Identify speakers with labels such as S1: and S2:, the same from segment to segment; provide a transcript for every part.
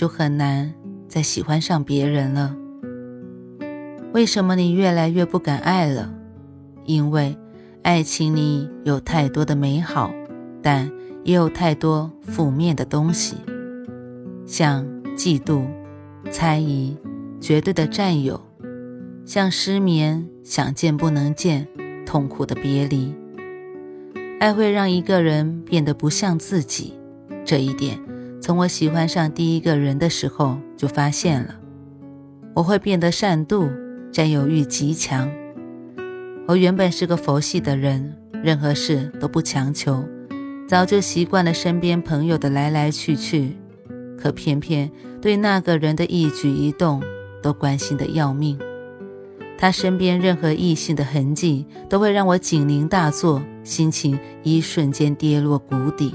S1: 就很难再喜欢上别人了。为什么你越来越不敢爱了？因为爱情里有太多的美好，但也有太多负面的东西，像嫉妒、猜疑、绝对的占有，像失眠、想见不能见、痛苦的别离。爱会让一个人变得不像自己，这一点。从我喜欢上第一个人的时候就发现了，我会变得善妒、占有欲极强。我原本是个佛系的人，任何事都不强求，早就习惯了身边朋友的来来去去，可偏偏对那个人的一举一动都关心的要命。他身边任何异性的痕迹都会让我警铃大作，心情一瞬间跌落谷底。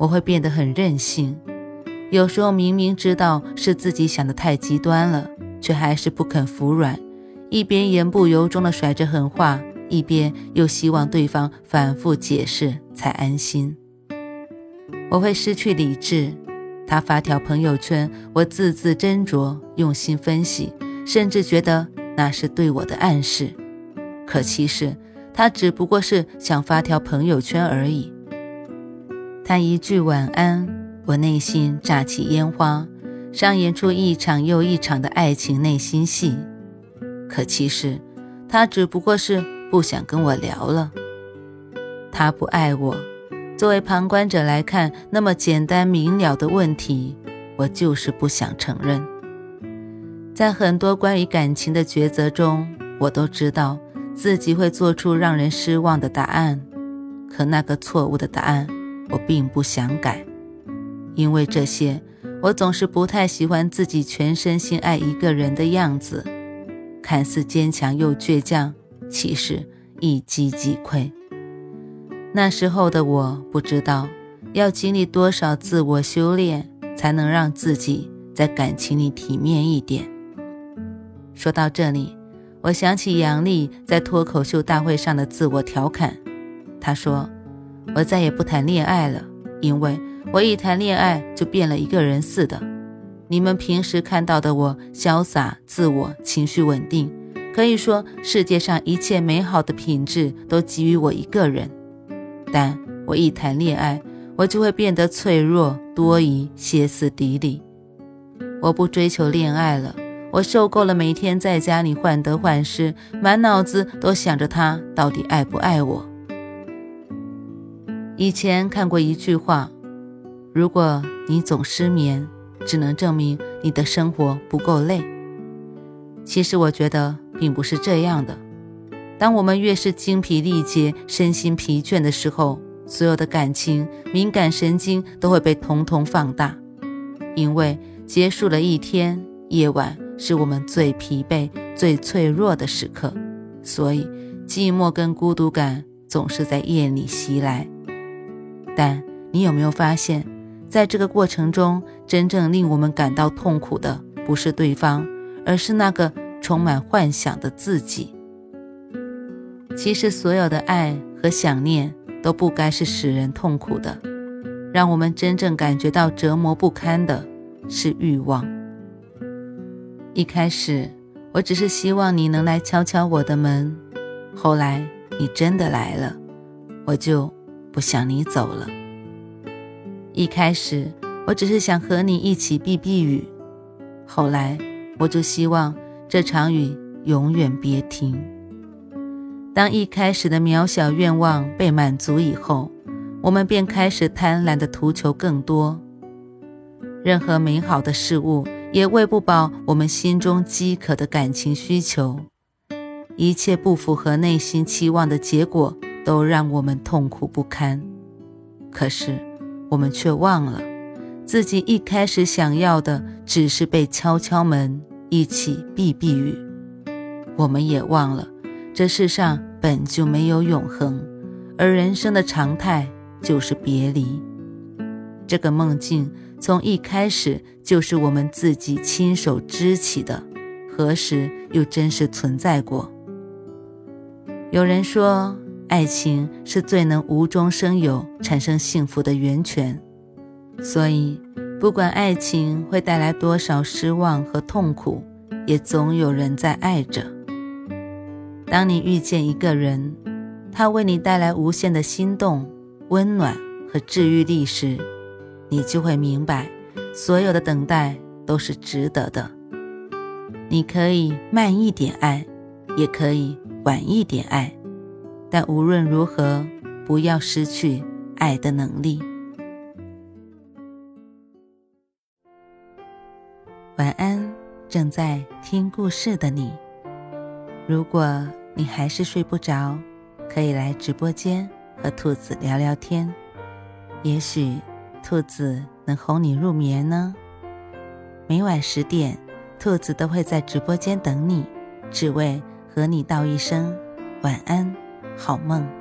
S1: 我会变得很任性，有时候明明知道是自己想的太极端了，却还是不肯服软，一边言不由衷的甩着狠话，一边又希望对方反复解释才安心。我会失去理智，他发条朋友圈，我字字斟酌，用心分析，甚至觉得那是对我的暗示，可其实他只不过是想发条朋友圈而已。他一句晚安，我内心炸起烟花，上演出一场又一场的爱情内心戏。可其实，他只不过是不想跟我聊了。他不爱我，作为旁观者来看，那么简单明了的问题，我就是不想承认。在很多关于感情的抉择中，我都知道自己会做出让人失望的答案，可那个错误的答案。我并不想改，因为这些，我总是不太喜欢自己全身心爱一个人的样子，看似坚强又倔强，其实一击即溃。那时候的我不知道，要经历多少自我修炼，才能让自己在感情里体面一点。说到这里，我想起杨笠在脱口秀大会上的自我调侃，他说。我再也不谈恋爱了，因为我一谈恋爱就变了一个人似的。你们平时看到的我，潇洒、自我、情绪稳定，可以说世界上一切美好的品质都给予我一个人。但我一谈恋爱，我就会变得脆弱、多疑、歇斯底里。我不追求恋爱了，我受够了每天在家里患得患失，满脑子都想着他到底爱不爱我。以前看过一句话：“如果你总失眠，只能证明你的生活不够累。”其实我觉得并不是这样的。当我们越是精疲力竭、身心疲倦的时候，所有的感情敏感神经都会被通通放大。因为结束了一天，夜晚是我们最疲惫、最脆弱的时刻，所以寂寞跟孤独感总是在夜里袭来。但你有没有发现，在这个过程中，真正令我们感到痛苦的不是对方，而是那个充满幻想的自己。其实，所有的爱和想念都不该是使人痛苦的，让我们真正感觉到折磨不堪的是欲望。一开始，我只是希望你能来敲敲我的门，后来你真的来了，我就。不想你走了。一开始我只是想和你一起避避雨，后来我就希望这场雨永远别停。当一开始的渺小愿望被满足以后，我们便开始贪婪的图求更多。任何美好的事物也喂不饱我们心中饥渴的感情需求。一切不符合内心期望的结果。都让我们痛苦不堪，可是我们却忘了，自己一开始想要的只是被敲敲门，一起避避雨。我们也忘了，这世上本就没有永恒，而人生的常态就是别离。这个梦境从一开始就是我们自己亲手织起的，何时又真实存在过？有人说，爱情是最能无中生有、产生幸福的源泉。所以，不管爱情会带来多少失望和痛苦，也总有人在爱着。当你遇见一个人，他为你带来无限的心动、温暖和治愈力时，你就会明白，所有的等待都是值得的。你可以慢一点爱，也可以晚一点爱，但无论如何，不要失去爱的能力。晚安，正在听故事的你。如果你还是睡不着，可以来直播间和兔子聊聊天，也许兔子能哄你入眠呢。每晚十点，兔子都会在直播间等你，只为和你道一声晚安，好梦。